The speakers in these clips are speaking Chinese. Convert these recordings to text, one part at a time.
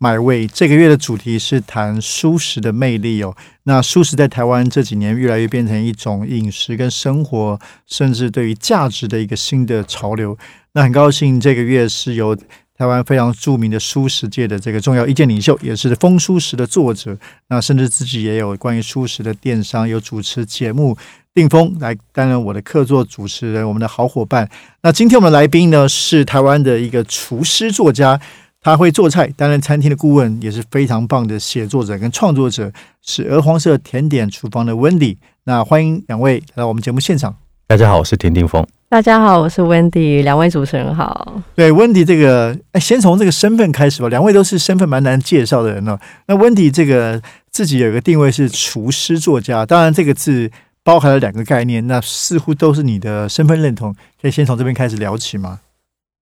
My Way 这个月的主题是谈舒适的魅力哦。那舒适在台湾这几年越来越变成一种饮食跟生活，甚至对于价值的一个新的潮流。那很高兴这个月是由台湾非常著名的舒适界的这个重要意见领袖，也是风舒适的作者。那甚至自己也有关于舒适的电商，有主持节目，定峰来担任我的客座主持人，我们的好伙伴。那今天我们来宾呢是台湾的一个厨师作家。他会做菜，担任餐厅的顾问，也是非常棒的写作者跟创作者，是鹅黄色甜点厨房的 Wendy。那欢迎两位来到我们节目现场。大家好，我是田定峰。大家好，我是 Wendy。两位主持人好。对，Wendy 这个，哎，先从这个身份开始吧。两位都是身份蛮难介绍的人哦。那 Wendy 这个自己有一个定位是厨师作家，当然这个字包含了两个概念，那似乎都是你的身份认同。可以先从这边开始聊起吗？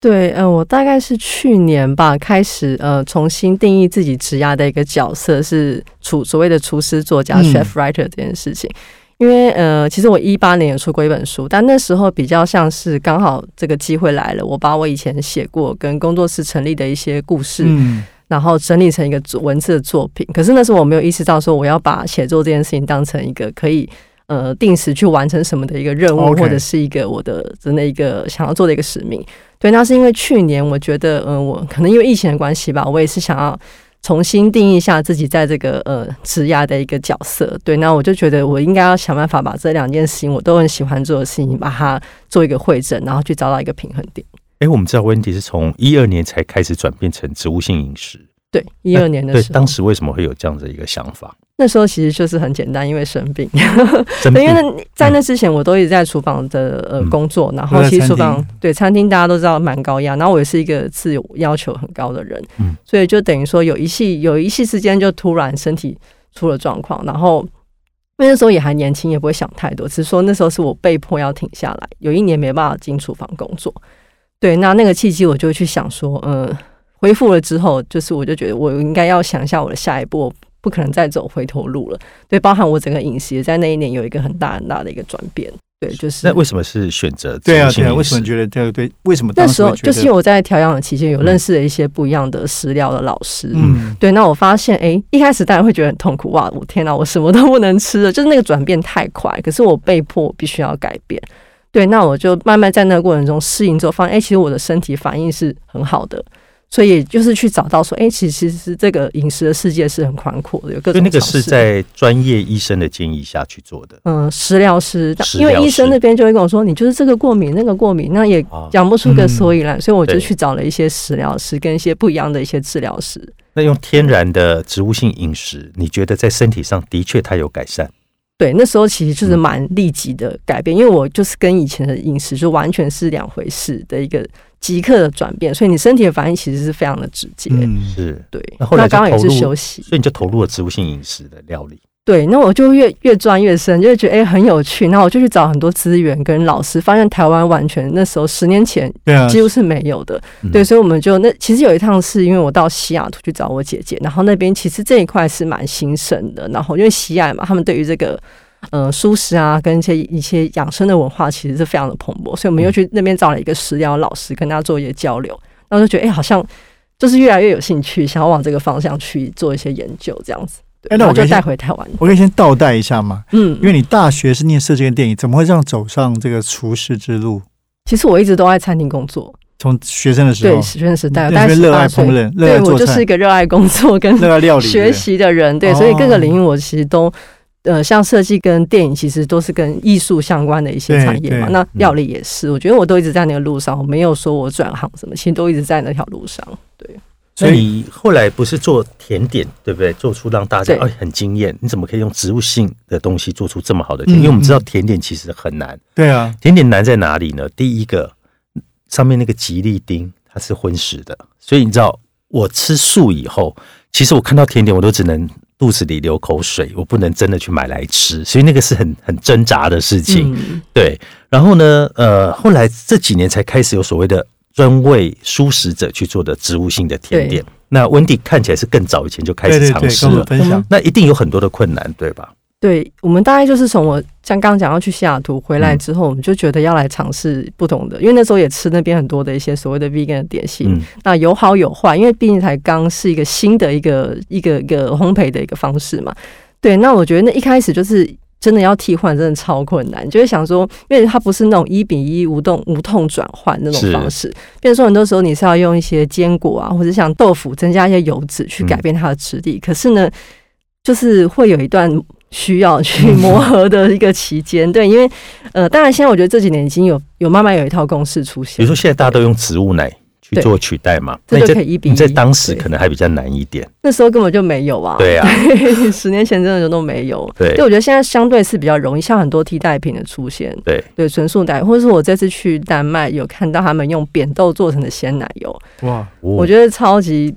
对，嗯，我大概是去年吧，开始呃重新定义自己职涯的一个角色是厨所谓的厨师作家 chef writer 这件事情。因为呃，其实我一八年也出过一本书，但那时候比较像是刚好这个机会来了，我把我以前写过跟工作室成立的一些故事，然后整理成一个文字的作品。可是那时候我没有意识到说我要把写作这件事情当成一个可以呃定时去完成什么的一个任务，或者是一个我的真的一个想要做的一个使命。对，那是因为去年我觉得，嗯，我可能因为疫情的关系吧，我也是想要重新定义一下自己在这个呃职涯的一个角色。对，那我就觉得我应该要想办法把这两件事情我都很喜欢做的事情，把它做一个会诊，然后去找到一个平衡点。哎，我们知道温迪是从一二年才开始转变成植物性饮食。对，一二年的时候，当时为什么会有这样的一个想法？那时候其实就是很简单，因为生病。因为那在那之前，我都一直在厨房的呃工作，然后其实厨房对餐厅大家都知道蛮高压，然后我也是一个自由要求很高的人，嗯，所以就等于说有一系有一系之间就突然身体出了状况，然后因为那时候也还年轻，也不会想太多，只是说那时候是我被迫要停下来，有一年没办法进厨房工作。对，那那个契机我就去想说，嗯，恢复了之后，就是我就觉得我应该要想一下我的下一步。不可能再走回头路了，对，包含我整个饮食在那一年有一个很大很大的一个转变，对，就是那为什么是选择对啊？对啊，为什么觉得这个对？为什么那时候就是因为我在调养的期间有认识了一些不一样的食疗的老师，嗯，对，那我发现，哎，一开始大家会觉得很痛苦，哇，我天哪，我什么都不能吃了，就是那个转变太快，可是我被迫必须要改变，对，那我就慢慢在那个过程中适应之后，发现，哎，其实我的身体反应是很好的。所以就是去找到说，哎，其实是这个饮食的世界是很宽阔的，有各种。那个是在专业医生的建议下去做的。嗯，食疗师，因为医生那边就会跟我说，你就是这个过敏，那个过敏，那也讲不出个所以然，所以我就去找了一些食疗师跟一些不一样的一些治疗师。那用天然的植物性饮食，你觉得在身体上的确它有改善？对，那时候其实就是蛮立即的改变，因为我就是跟以前的饮食就完全是两回事的一个即刻的转变，所以你身体的反应其实是非常的直接。嗯，是对。那后来刚刚也是休息，所以你就投入了植物性饮食的料理。对，那我就越越钻越深，就会觉得哎很有趣。那我就去找很多资源跟老师，发现台湾完全那时候十年前几乎是没有的。对，所以我们就那其实有一趟是因为我到西雅图去找我姐姐，然后那边其实这一块是蛮兴盛的。然后因为西雅嘛，他们对于这个呃舒适啊跟一些一些养生的文化其实是非常的蓬勃，所以我们又去那边找了一个食疗老师，跟他做一些交流。然后就觉得哎，好像就是越来越有兴趣，想要往这个方向去做一些研究，这样子。哎，那我就带回台湾。我可以先倒带一下嘛？嗯，因为你大学是念设计跟电影，怎么会这样走上这个厨师之路？其实我一直都在餐厅工作，从学生的时候，对学生时代，但是热爱烹饪，对我就是一个热爱工作 跟热爱料理学习的人。对，所以各个领域我其实都呃，像设计跟电影，其实都是跟艺术相关的一些产业嘛。那料理也是，我觉得我都一直在那个路上，我没有说我转行什么，其实都一直在那条路上。对。所以你后来不是做甜点，对不对？做出让大家哎很惊艳。你怎么可以用植物性的东西做出这么好的甜？因为我们知道甜点其实很难。对啊，甜点难在哪里呢？第一个，上面那个吉利丁它是荤食的，所以你知道我吃素以后，其实我看到甜点我都只能肚子里流口水，我不能真的去买来吃，所以那个是很很挣扎的事情。嗯对，然后呢，呃，后来这几年才开始有所谓的专为素食者去做的植物性的甜点。那温迪看起来是更早以前就开始尝试了，那一定有很多的困难，对吧？对，我们大概就是从我像刚刚讲要去西雅图回来之后，我们就觉得要来尝试不同的，因为那时候也吃那边很多的一些所谓的 vegan 的点心，嗯，那有好有坏，因为毕竟才刚是一个新的一个一个一个烘焙的一个方式嘛。对，那我觉得那一开始就是真的要替换，真的超困难，就会想说，因为它不是那种一比一无动无痛转换那种方式，变成说很多时候你是要用一些坚果啊，或者像豆腐增加一些油脂去改变它的质地，可是呢，就是会有一段。需要去磨合的一个期间，对，因为呃，当然现在我觉得这几年已经有有慢慢有一套公式出现，比如说现在大家都用植物奶去做取代嘛，这那就可以一比一。在当时可能还比较难一点，那时候根本就没有啊，对啊，十年前真的就都没有。对。对，我觉得现在相对是比较容易，像很多替代品的出现，对，对，纯素奶，或者是我这次去丹麦有看到他们用扁豆做成的鲜奶油，哇，我我觉得超级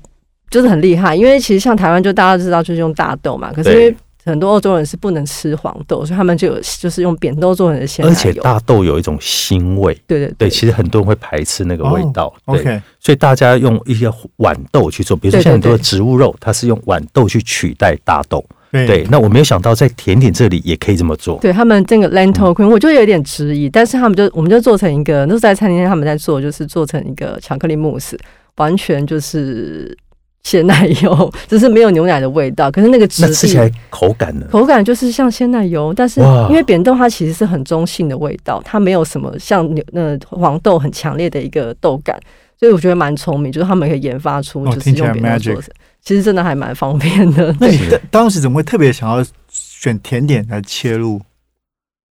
就是很厉害，因为其实像台湾就大家知道就是用大豆嘛，可是因为很多欧洲人是不能吃黄豆，所以他们就有就是用扁豆做成的鲜奶油，而且大豆有一种腥味，对对对，其实很多人会排斥那个味道，对，OK，所以大家用一些豌豆去做，比如说像很多的植物肉，它是用豌豆去取代大豆，对。对，那我没有想到在甜点这里也可以这么做，对他们这个 lentil cream，我就有点质疑，但是他们就我们就做成一个，那时候在餐厅他们在做，就是做成一个巧克力慕斯，完全就是鲜奶油，只是没有牛奶的味道，可是那个质地那吃起来口感呢？口感就是像鲜奶油，但是因为扁豆它其实是很中性的味道，它没有什么像牛呃黄豆很强烈的一个豆感，所以我觉得蛮聪明，就是他们可以研发出就是用扁豆 magic 做成，其实真的还蛮方便的。那你当当时怎么会特别想要选甜点来切入？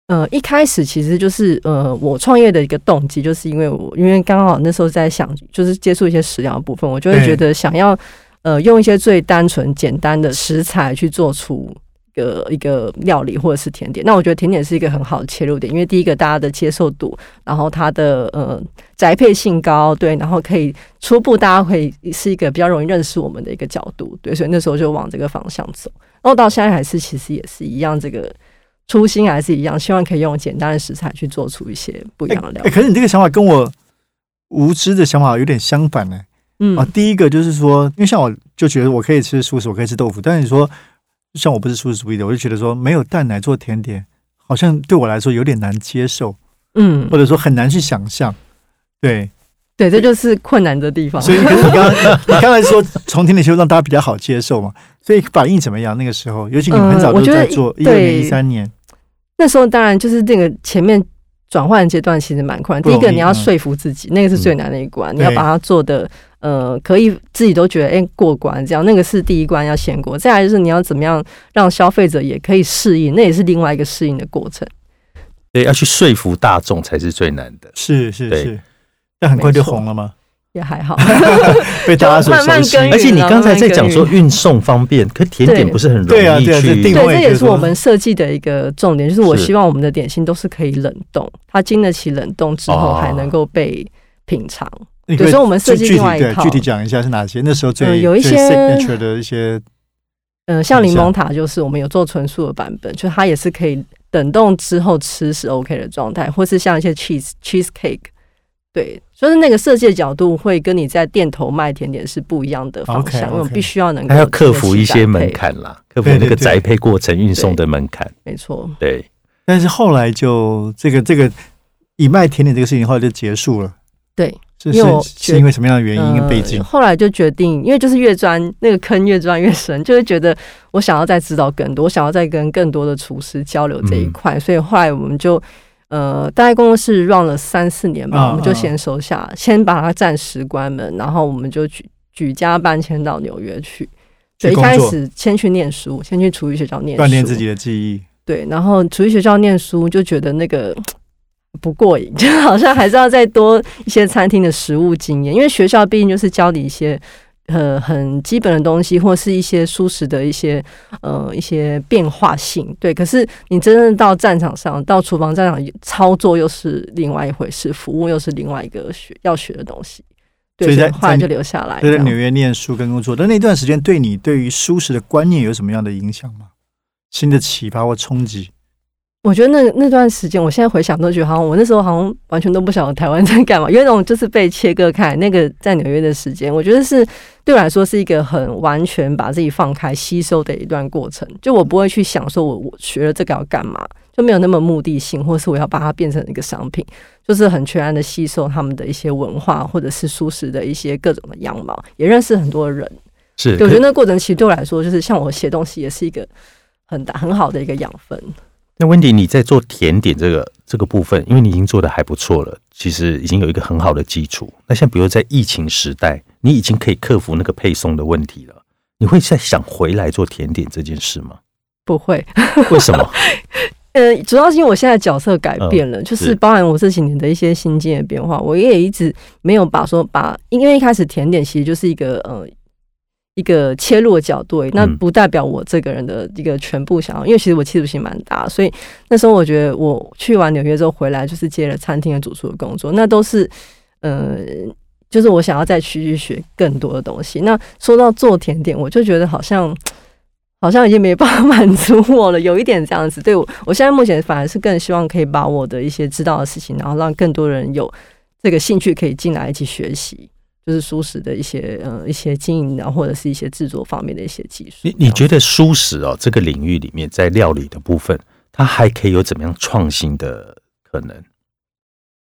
呃，一开始其实就是呃，我创业的一个动机，就是因为我因为刚好那时候在想，就是接触一些食疗的部分，我就会觉得想要呃用一些最单纯简单的食材去做出一个一个料理或者是甜点。那我觉得甜点是一个很好的切入点，因为第一个大家的接受度，然后它的呃宅配性高，对，然后可以初步大家可以是一个比较容易认识我们的一个角度，对，所以那时候就往这个方向走。然后到现在还是其实也是一样，这个初心还是一样，希望可以用简单的食材去做出一些不一样的料哎、理。可是你这个想法跟我无知的想法有点相反呢、嗯啊，第一个就是说，因为像我就觉得我可以吃素食，我可以吃豆腐，但是你说像我不是素食主义的，我就觉得说没有蛋奶做甜点，好像对我来说有点难接受，嗯或，者说很难去想象。对，对，这就是困难的地方。所以你刚刚你刚才说从甜点切入让大家比较好接受嘛，所以反应怎么样？那个时候，尤其你们很早就在做，一二对年、一三年，那时候当然就是这个前面转换阶段其实蛮困难。不容易第一个你要嗯说服自己，那个是最难的一关，你要把它做的呃可以自己都觉得哎、过关，这样那个是第一关要先过。再来就是你要怎么样让消费者也可以适应，那也是另外一个适应的过程。对，要去说服大众才是最难的。是是是，但很快就红了吗？也还好，被大家所慢慢熟悉。而且你刚才在讲说运送方便，可甜点不是很容对啊对啊易去对，位就是说这也是我们设计的一个重点，就是我希望我们的点心都是可以冷冻，它经得起冷冻之后哦还能够被品尝。对所以我们设计具具体另外一套对具体讲一下是哪些？那时候最、呃有一些 signature 的一些嗯、像柠檬塔就是我们有做纯素的版本，就它也是可以冷冻之后吃是 OK 的状态，或是像一些 cheese cheese cake，对，就是那个设计的角度会跟你在店头卖甜点是不一样的方向，因为我们必须要能够还要克服一些门，槛啦，克服那个宅配过程、运送的门槛。没错。对，但是后来就这个这个以卖甜点这个事情后来就结束了。对，是因为是是因为什么样的原因跟背景呃？？后来就决定，因为就是越钻那个坑越钻越深，就会觉得我想要再知道更多，我想要再跟更多的厨师交流这一嗯块，所以后来我们就呃，大概工作室 run 了三四年吧，啊我们就先收下，先把它暂时关门，然后我们就举举家搬迁到纽约去。对，一开始先去念书，先去厨艺学校念书，锻炼自己的记忆。对，然后厨艺学校念书就觉得那个不过瘾，就好像还是要再多一些餐厅的食物经验，因为学校毕竟就是教你一些呃很基本的东西，或是一些舒适的一些呃一些变化性。对，可是你真正到战场上，到厨房战场操作又是另外一回事，服务又是另外一个学要学的东西。对，所以在在后来就留下来。对，在纽约念书跟工作，但那段时间对你对于舒适的观念有什么样的影响吗？新的启发或冲击？我觉得那那段时间，我现在回想都觉得，好像我那时候好像完全都不晓得台湾在干嘛，有一种就是被切割开。那个在纽约的时间，我觉得是对我来说是一个很完全把自己放开、吸收的一段过程。就我不会去想说我我学了这个要干嘛，就没有那么目的性，或是我要把它变成一个商品，就是很全然的吸收他们的一些文化，或者是舒适的一些各种的样貌，也认识很多人。是，对我觉得那个过程其实对我来说，就是像我写东西，也是一个很大很好的一个养分。那温迪，你在做甜点这个这个部分，因为你已经做的还不错了，其实已经有一个很好的基础。那像比如在疫情时代，你已经可以克服那个配送的问题了，你会再想回来做甜点这件事吗？不会，为什么？呃，主要是因为我现在角色改变了，就是是包含我这几年的一些心境的变化，我也一直没有把说把，因为一开始甜点其实就是一个呃一个切入的角度而已，那嗯不代表我这个人的一个全部想要，因为其实我企图心蛮大，所以那时候我觉得我去完纽约之后回来，就是接了餐厅的主厨的工作，那都是呃。就是我想要再去去学更多的东西。那说到做甜点，我就觉得好像好像已经没办法 满足我了，有一点这样子。对我，我现在目前反而是更希望可以把我的一些知道的事情，然后让更多人有这个兴趣可以进来一起学习，就是舒适的一些呃一些经营啊，或者是一些制作方面的一些技术。你你觉得舒适哦这个领域里面，在料理的部分，它还可以有怎么样创新的可能？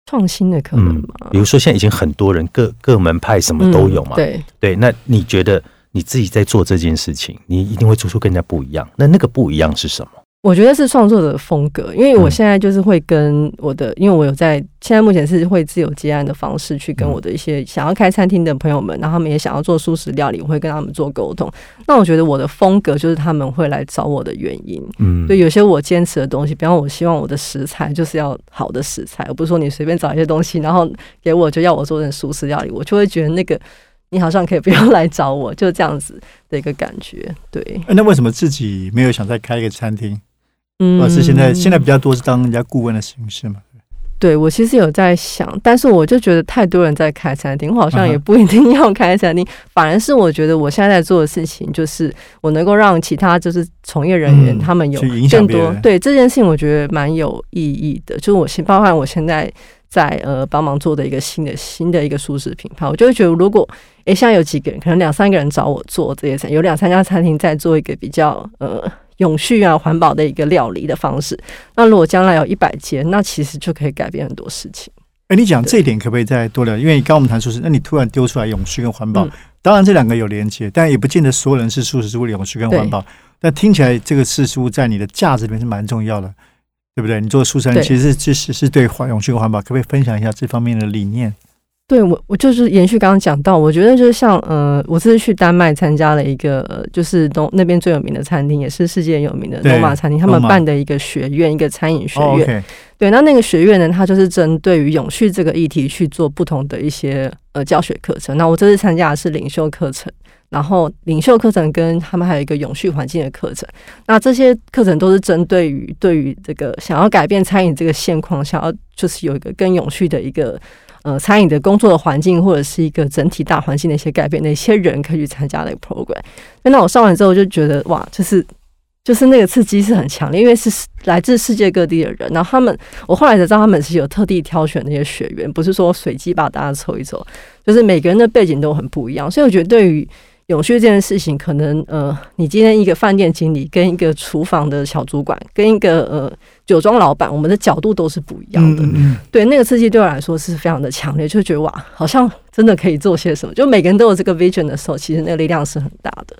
创新的可能嗯吗？比如说现在已经很多人各各门派什么都有嘛，嗯对，对，那你觉得你自己在做这件事情，你一定会做出更加不一样。那那个不一样是什么？我觉得是创作者的风格，因为我嗯现在就是会跟我的，因为我有在现在目前是会自由接案的方式去跟嗯我的一些想要开餐厅的朋友们，然后他们也想要做素食料理，我会跟他们做沟通。那我觉得我的风格就是他们会来找我的原因。嗯，对，有些我坚持的东西，比方我希望我的食材就是要好的食材，而不是说你随便找一些东西，然后给我就要我做成素食料理，我就会觉得那个你好像可以不用 来找我，就这样子的一个感觉。对，哎那为什么自己没有想再开一个餐厅？嗯而是现在现在比较多是当人家顾问的形式嘛？对我其实有在想，但是我就觉得太多人在开餐厅，我好像也不一定要开餐厅，反而是我觉得我现在在做的事情，就是我能够让其他就是从业人员、嗯他们有更多对这件事情，我觉得蛮有意义的。就是我现包含我现在在呃帮忙做的一个新的新的一个舒适品牌，我就会觉得如果诶现在有几个人，可能两三个人找我做这些餐，有两三家餐厅在做一个比较呃。永续啊，环保的一个料理的方式。那如果将来有一百间，那其实就可以改变很多事情。哎，你讲这一点可不可以再多聊？因为刚刚我们谈素食，那你突然丢出来永续跟环保，嗯当然这两个有连接，但也不见得所有人是素食是为了永续跟环保。但听起来这个事物在你的价值里面是蛮重要的，对不对？你做素食其实其实是对环永续跟环保，可不可以分享一下这方面的理念？对我，我就是延续刚刚讲到，我觉得就是像呃，我这次去丹麦参加了一个，呃就是东那边最有名的餐厅，也是世界有名的对罗马餐厅，他们办的一个学院，一个餐饮学哦院。对，那那个学院呢，它就是针对于永续这个议题去做不同的一些呃教学课程。那我这次参加的是领袖课程，然后领袖课程跟他们还有一个永续环境的课程。那这些课程都是针对于对于这个想要改变餐饮这个现况，想要就是有一个更永续的一个呃餐饮的工作的环境，或者是一个整体大环境的一些改变哪些人可以去参加那个 program。那我上完之后就觉得哇，就是。就是那个刺激是很强烈，因为是来自世界各地的人，然后他们，我后来才知道他们是有特地挑选那些学员，不是说随机把大家抽一抽，就是每个人的背景都很不一样，所以我觉得对于永续这件事情，可能呃，你今天一个饭店经理跟一个厨房的小主管跟一个呃酒庄老板，我们的角度都是不一样的，嗯嗯对那个刺激对我来说是非常的强烈，就觉得哇，好像真的可以做些什么，就每个人都有这个 vision 的时候，其实那个力量是很大的。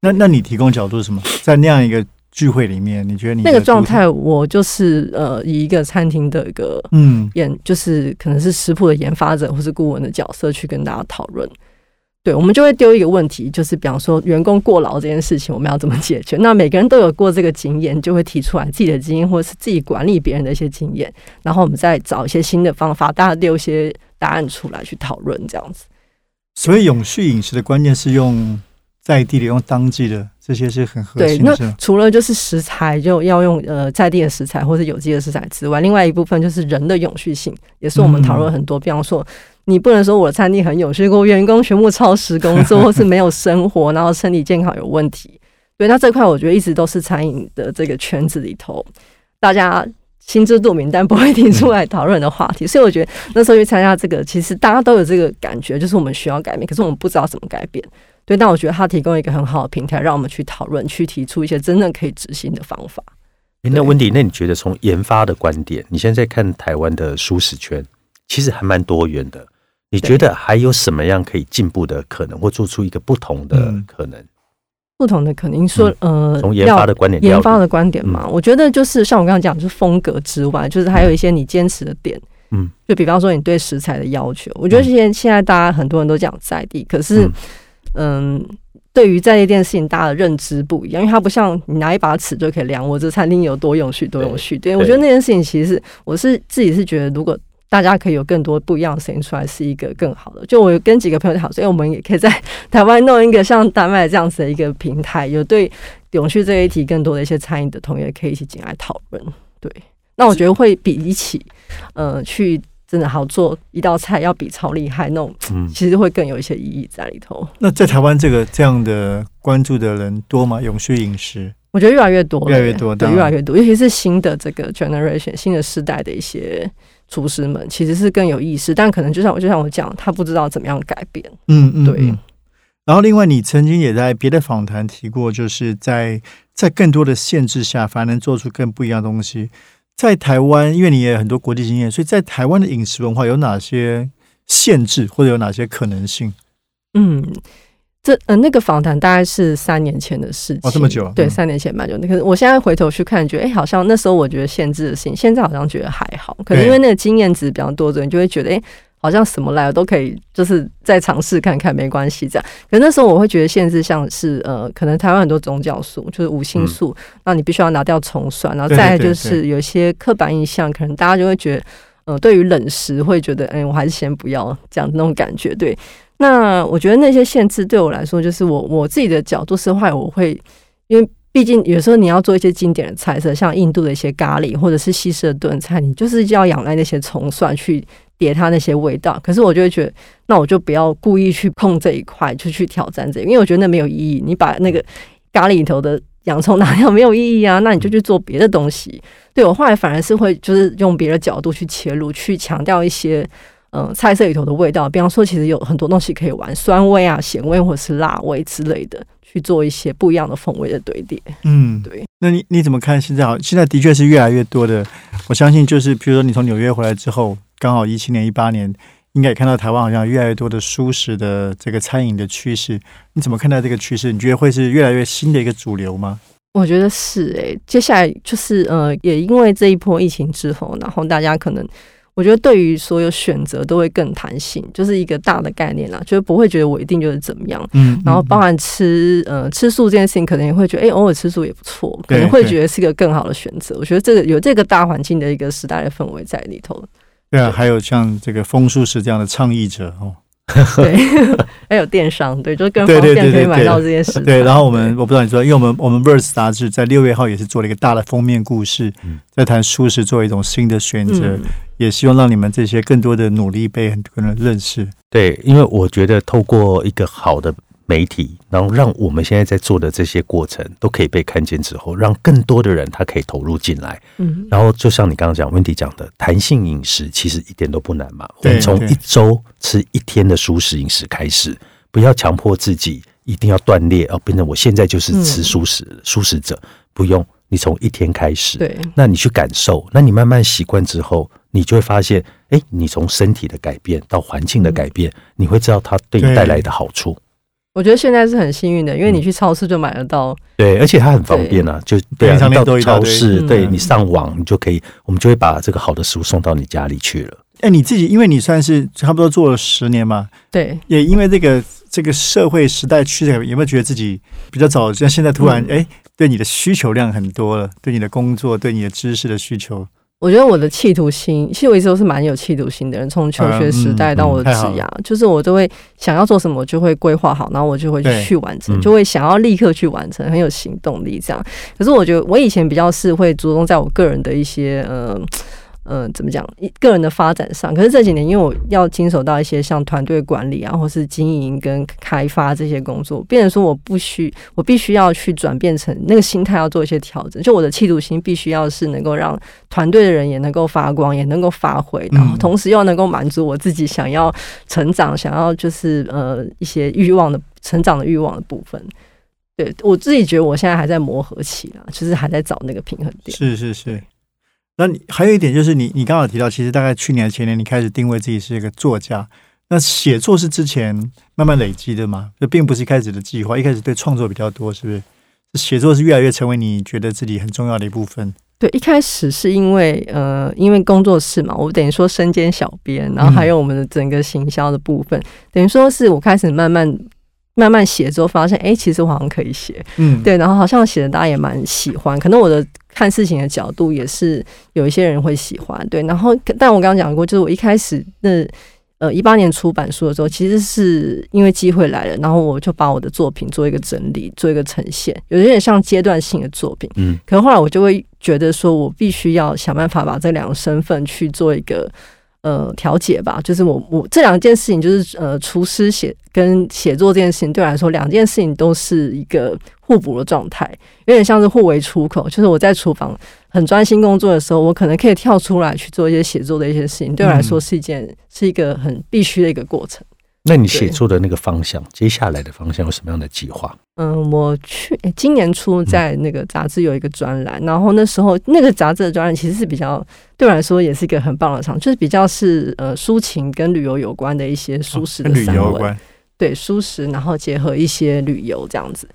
那那你提供角度是什么？在那样一个聚会里面，你觉得你那个状态，我就是呃，以一个餐厅的一个嗯，研，就是可能是食谱的研发者或是顾问的角色去跟大家讨论。对，我们就会丢一个问题，就是比方说员工过劳这件事情，我们要怎么解决？那每个人都有过这个经验，就会提出来自己的经验，或者是自己管理别人的一些经验，然后我们再找一些新的方法，大家丢一些答案出来去讨论，这样子。所以永续饮食的关键是用在地的、用当季的这些是很核对，那心的是吗。除了就是食材就要用呃在地的食材或者有机的食材之外，另外一部分就是人的永续性，也是我们讨论很多。比方说，你不能说我的餐厅很永续，我员工全部超时工作，或是没有生活，然后身体健康有问题。对，那这块我觉得一直都是餐饮的这个圈子里头，大家心知肚明，但不会提出来讨论的话题。所以我觉得那时候去参加这个，其实大家都有这个感觉，就是我们需要改变，可是我们不知道怎么改变。对，但我觉得他提供一个很好的平台，让我们去讨论，去提出一些真正可以执行的方法。诶那温迪，那你觉得从研发的观点，你现在看台湾的舒适圈，其实还蛮多元的。你觉得还有什么样可以进步的可能，或做出一个不同的嗯可能？不同的可能，你说、呃，从研发的观点，研发的观点嘛，我觉得就是像我刚刚讲，就是风格之外，就是还有一些你坚持的点。嗯，就比方说你对食材的要求，我觉得现现在大家很多人都讲在地，可是嗯。对于在地这件事情，大家的认知不一样，因为它不像你拿一把尺就可以量我这餐厅有多永续、多永续。对我觉得那件事情，其实我是自己是觉得，如果大家可以有更多不一样的声音出来，是一个更好的。就我跟几个朋友讨论，以我们也可以在台湾弄一个像丹麦这样子的一个平台，有对永续这一题更多的一些餐饮的同业可以一起进来讨论。对，那我觉得会比一起呃去。真的好做一道菜，要比超厉害那种，嗯其实会更有一些意义在里头。那在台湾这个这样的关注的人多吗？永续饮食，我觉得越来越多了，越来越多对，越来越多，尤其是新的这个 generation 新的世代的一些厨师们，其实是更有意识，但可能就像我就像我讲，他不知道怎么样改变。嗯嗯，对嗯然后另外，你曾经也在别的访谈提过，就是在在更多的限制下，反而能做出更不一样的东西。在台湾，因为你也有很多国际经验，所以在台湾的饮食文化有哪些限制，或者有哪些可能性？嗯，这呃那个访谈大概是三年前的事情，哦这么久对，嗯三年前蛮久。可是我现在回头去看，觉得哎、好像那时候我觉得限制的事情，现在好像觉得还好。可能因为那个经验值比较多的，你就会觉得哎。好像什么来了都可以，就是再尝试看看，没关系这样。可那时候我会觉得限制像是呃，可能台湾很多宗教素，就是五星素，那、你必须要拿掉重算，然后再就是有一些刻板印象，可能大家就会觉得，呃，对于冷食会觉得，哎、我还是先不要这样那种感觉。对，那我觉得那些限制对我来说，就是我我自己的角度是坏，我会因为。毕竟有时候你要做一些经典的菜色，像印度的一些咖喱或者是西式的炖菜，你就是要仰赖那些葱蒜去叠它那些味道。可是我就会觉得，那我就不要故意去碰这一块，就去挑战这，因为我觉得那没有意义。你把那个咖喱里头的洋葱拿掉没有意义啊，那你就去做别的东西。对我后来反而是会就是用别的角度去切入，去强调一些。嗯，菜色里头的味道，比方说，其实有很多东西可以玩，酸味啊、咸味或是辣味之类的，去做一些不一样的风味的堆叠。嗯，对。那你你怎么看现在？好，现在的确是越来越多的。我相信，就是比如说你从纽约回来之后，刚好一七年、一八年，应该也看到台湾好像越来越多的舒适的这个餐饮的趋势。你怎么看待这个趋势？你觉得会是越来越新的一个主流吗？我觉得是诶、接下来就是呃，也因为这一波疫情之后，然后大家可能。我觉得对于所有选择都会更弹性，就是一个大的概念啦，就是不会觉得我一定就是怎么样。嗯，然后包含吃呃吃素这件事情，可能也会觉得哎、偶尔吃素也不错，可能会觉得是一个更好的选择。我觉得这个有这个大环境的一个时代的氛围在里头。对。啊，还有像这个风素食这样的倡议者哦，对，还有电商，对，就更对方对对对便可以买到对这些食材。对，然后我们我不知道你说，因为我们我们 Verse 杂志在六月号也是做了一个大的封面故事嗯，在谈素食作为一种新的选择，嗯。也希望让你们这些更多的努力被很多人认识。对，因为我觉得透过一个好的媒体，然后让我们现在在做的这些过程都可以被看见之后，让更多的人他可以投入进来。嗯，然后就像你刚刚讲，温迪讲的，弹性饮食其实一点都不难嘛。我对从一周吃一天的素食饮食开始，不要强迫自己一定要断裂哦，变成我现在就是吃素食素食者，不用。你从一天开始，对，那你去感受，那你慢慢习惯之后，你就会发现，哎，你从身体的改变到环境的改变，你会知道它对你对带来的好处。我觉得现在是很幸运的，因为你去超市就买得到。对，而且它很方便啊，就对啊，到超市，嗯对你上网，你就可以，我们就会把这个好的食物送到你家里去了。哎，你自己因为你算是差不多做了十年嘛，对，也因为这个这个社会时代趋势，有没有觉得自己比较早？像现在突然嗯哎、对你的需求量很多了，对你的工作、对你的知识的需求我觉得我的企图心，其实我一直都是蛮有企图心的人。从求学时代到我的职涯，就是我都会想要做什么，我就会规划好，然后我就会去完成，就会想要立刻去完成，很有行动力这样。可是我觉得我以前比较是会着重在我个人的一些呃。嗯，怎么讲？个人的发展上，可是这几年，因为我要经手到一些像团队管理啊，或是经营跟开发这些工作，变成说我不需，我必须要去转变成那个心态，要做一些调整。就我的企图心，必须要是能够让团队的人也能够发光，也能够发挥，然后同时又能够满足我自己想要成长、想要就是呃一些欲望的成长的欲望的部分。对我自己觉得，我现在还在磨合期啦，就是还在找那个平衡点。是是是。那你还有一点就是，你你刚好提到，其实大概去年前年，你开始定位自己是一个作家。那写作是之前慢慢累积的嘛？这并不是一开始的计划，一开始对创作比较多，是不是？写作是越来越成为你觉得自己很重要的一部分。对，一开始是因为呃，因为工作室嘛，我等于说身兼小编，然后还有我们的整个行销的部分，等于说是我开始慢慢。慢慢写之后，发现哎，其实我好像可以写，嗯，对，然后好像写的大家也蛮喜欢，可能我的看事情的角度也是有一些人会喜欢，对，然后但我刚刚讲过，就是我一开始那呃一八年出版书的时候，其实是因为机会来了，然后我就把我的作品做一个整理，做一个呈现，有点像阶段性的作品，嗯，可能后来我就会觉得说我必须要想办法把这两个身份去做一个。呃，调解吧，就是我我这两件事情，就是呃，厨师写跟写作这件事情，对我来说，两件事情都是一个互补的状态，有点像是互为出口。就是我在厨房很专心工作的时候，我可能可以跳出来去做一些写作的一些事情，对我来说是一件是一个很必须的一个过程。那你写作的那个方向，接下来的方向有什么样的计划？嗯，我去今年初在那个杂志有一个专栏，然后那时候那个杂志的专栏其实是比较对我来说也是一个很棒的场，就是比较是呃抒情跟旅游有关的一些舒适的散文，对，舒适，然后结合一些旅游这样子，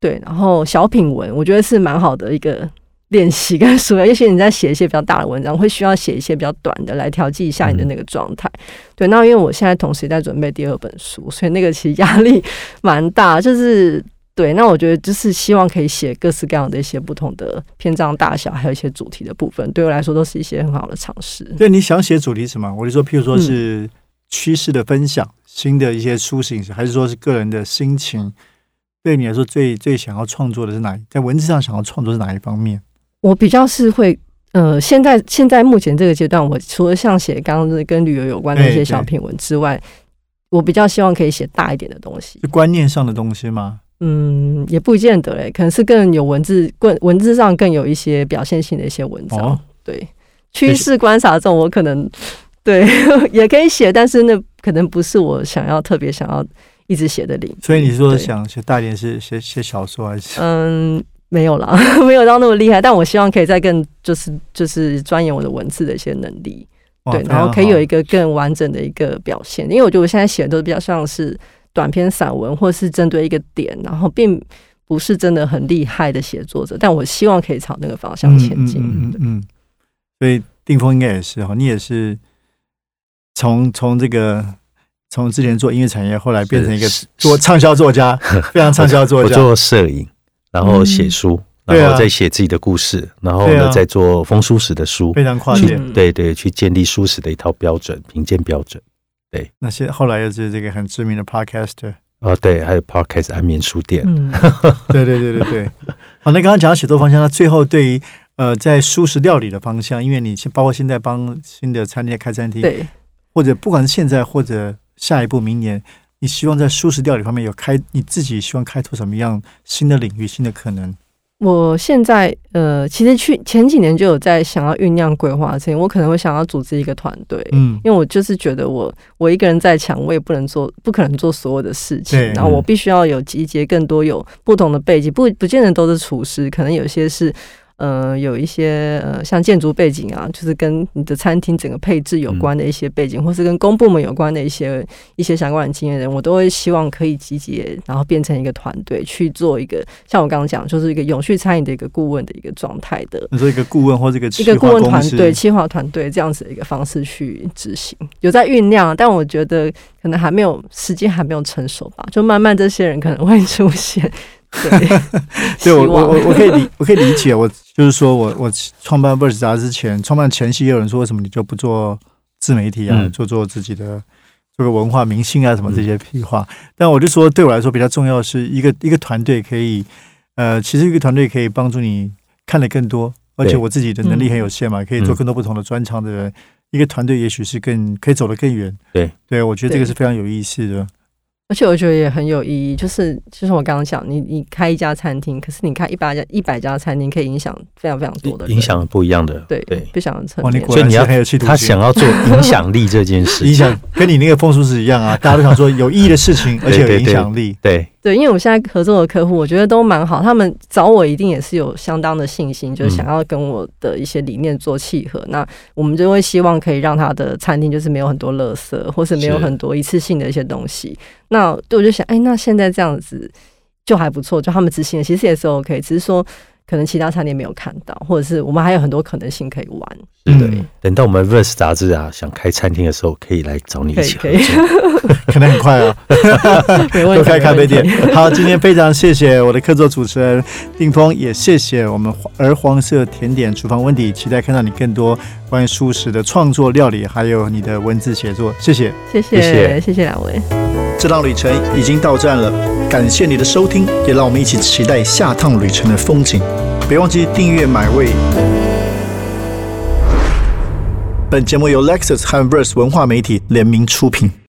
对，然后小品文，我觉得是蛮好的一个。练习跟书，也许你在写一些比较大的文章，会需要写一些比较短的来调剂一下你的那个状态。对，那因为我现在同时在准备第二本书，所以那个其实压力蛮大。就是对，那我觉得就是希望可以写各式各样的一些不同的篇章大小，还有一些主题的部分，对我来说都是一些很好的尝试。对，你想写主题什么？我就说，譬如说是趋势的分享，新的一些书信，还是说是个人的心情？对你来说，最最想要创作的是哪？在文字上想要创作是哪一方面？我比较是会，呃，现在现在目前这个阶段，我除了像写刚刚跟旅游有关的一些小品文之外，我比较希望可以写大一点的东西，是观念上的东西吗？嗯，也不见得嘞，可能是更有文字，更文字上更有一些表现性的一些文章。对，趋势观察这种，我可能对 也可以写，但是那可能不是我想要特别想要一直写的领域。所以你说想写大一点，是写写小说还是？嗯。没有啦，没有到那么厉害，但我希望可以再更就是就是钻研我的文字的一些能力，对，然后可以有一个更完整的一个表现。因为我觉得我现在写的都比较像是短篇散文，或是针对一个点，然后并不是真的很厉害的写作者，但我希望可以朝那个方向前进。嗯嗯嗯。所以定峰应该也是哈，你也是从从这个从之前做音乐产业，后来变成一个做畅销作家，非常畅销作家，做摄影。然后写书，然后再写自己的故事，然后呢，再做风书史的书，非常跨界。对对，去建立书史的一套标准评鉴标准。对，那些后来又是这个很知名的 podcaster 啊，对，还有 podcast 安眠书店。对对对对对。好，那刚刚讲到写作方向，那最后对于呃，在素食料理的方向，因为你包括现在帮新的餐厅开餐厅，对，或者不管是现在或者下一步明年。你希望在素食料理方面有开你自己希望开拓什么样新的领域、新的可能？我现在呃，其实去前几年就有在想要酝酿规划，这我可能会想要组织一个团队，嗯，因为我就是觉得我我一个人在强，我也不能做，不可能做所有的事情，然后我必须要有集结更多有不同的背景，不不见得都是厨师，可能有些是。呃，有一些呃，像建筑背景啊，就是跟你的餐厅整个配置有关的一些背景，或是跟公部门有关的一些一些相关的经验人，我都会希望可以集结，然后变成一个团队去做一个，像我刚刚讲，就是一个永续餐饮的一个顾问的一个状态的。你说一个顾问或者一个一个顾问团队、企划团队这样子的一个方式去执行，有在酝酿，但我觉得可能还没有时间还没有成熟吧，就慢慢这些人可能会出现。对，对我我我我可以理我可以理解，我就是说我我创办 Verse 杂志前，创办前夕也有人说，为什么你就不做自媒体啊，嗯。做做自己的做个文化明星啊什么这些屁话？但我就说，对我来说比较重要的是一个一个团队可以，呃，其实一个团队可以帮助你看得更多，而且我自己的能力很有限嘛，可以做更多不同的专长的人。一个团队也许是更可以走得更远，对。对，我觉得这个是非常有意思的。而且我觉得也很有意义，就是就像我刚刚讲，你你开一家餐厅，可是你开一百家一百家餐厅，可以影响非常非常多的人。影响不一样的，对对，不想的层哇，你。果然是所以你要很有企图心。他想要做影响力这件事 影，响跟你那个风俗是一样啊，大家都想说有意义的事情，而且有影响力。对对，因为我现在合作的客户，我觉得都蛮好，他们找我一定也是有相当的信心，就是想要跟我的一些理念做契合。那我们就会希望可以让他的餐厅就是没有很多垃圾，或是没有很多一次性的一些东西。那对我就想，哎，那现在这样子就还不错，就他们执行的其实也是 OK，只是说可能其他餐厅没有看到，或者是我们还有很多可能性可以玩。嗯对，等到我们 Verse 杂志啊想开餐厅的时候，可以来找你一起合可以可以作。可能很快啊，没问题。都开咖啡店。好，今天非常谢谢我的客座主持人定峰，也谢谢我们儿黄色甜点厨房温迪，期待看到你更多关于素食的创作、料理，还有你的文字写作。谢谢。谢谢谢谢谢谢两位。这趟旅程已经到站了，感谢你的收听，也让我们一起期待下趟旅程的风景。别忘记订阅买位。本节目由 Lexus 和 Verse 文化媒体联名出品。